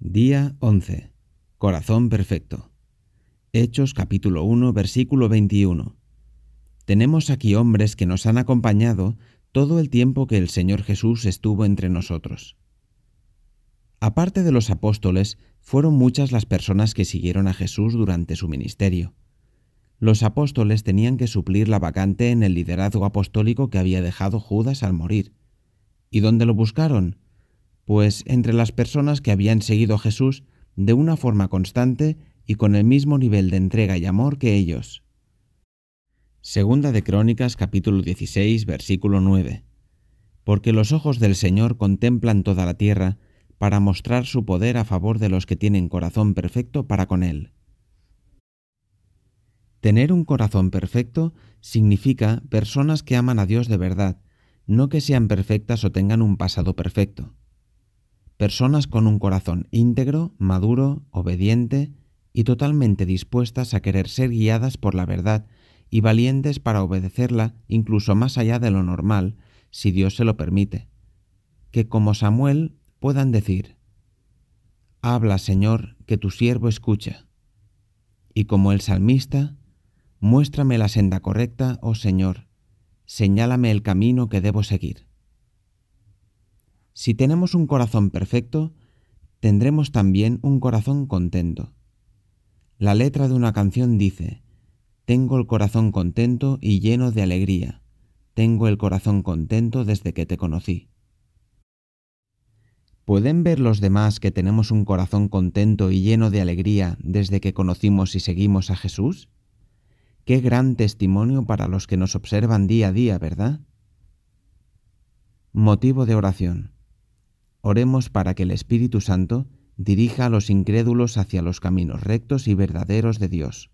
Día 11. Corazón perfecto. Hechos capítulo 1 versículo 21. Tenemos aquí hombres que nos han acompañado todo el tiempo que el Señor Jesús estuvo entre nosotros. Aparte de los apóstoles, fueron muchas las personas que siguieron a Jesús durante su ministerio. Los apóstoles tenían que suplir la vacante en el liderazgo apostólico que había dejado Judas al morir. ¿Y dónde lo buscaron? Pues entre las personas que habían seguido a Jesús de una forma constante y con el mismo nivel de entrega y amor que ellos. Segunda de Crónicas capítulo 16 versículo 9. Porque los ojos del Señor contemplan toda la tierra para mostrar su poder a favor de los que tienen corazón perfecto para con Él. Tener un corazón perfecto significa personas que aman a Dios de verdad, no que sean perfectas o tengan un pasado perfecto personas con un corazón íntegro, maduro, obediente y totalmente dispuestas a querer ser guiadas por la verdad y valientes para obedecerla incluso más allá de lo normal, si Dios se lo permite. Que como Samuel puedan decir, Habla, Señor, que tu siervo escucha. Y como el salmista, Muéstrame la senda correcta, oh Señor, señálame el camino que debo seguir. Si tenemos un corazón perfecto, tendremos también un corazón contento. La letra de una canción dice, Tengo el corazón contento y lleno de alegría, tengo el corazón contento desde que te conocí. ¿Pueden ver los demás que tenemos un corazón contento y lleno de alegría desde que conocimos y seguimos a Jesús? Qué gran testimonio para los que nos observan día a día, ¿verdad? Motivo de oración. Oremos para que el Espíritu Santo dirija a los incrédulos hacia los caminos rectos y verdaderos de Dios.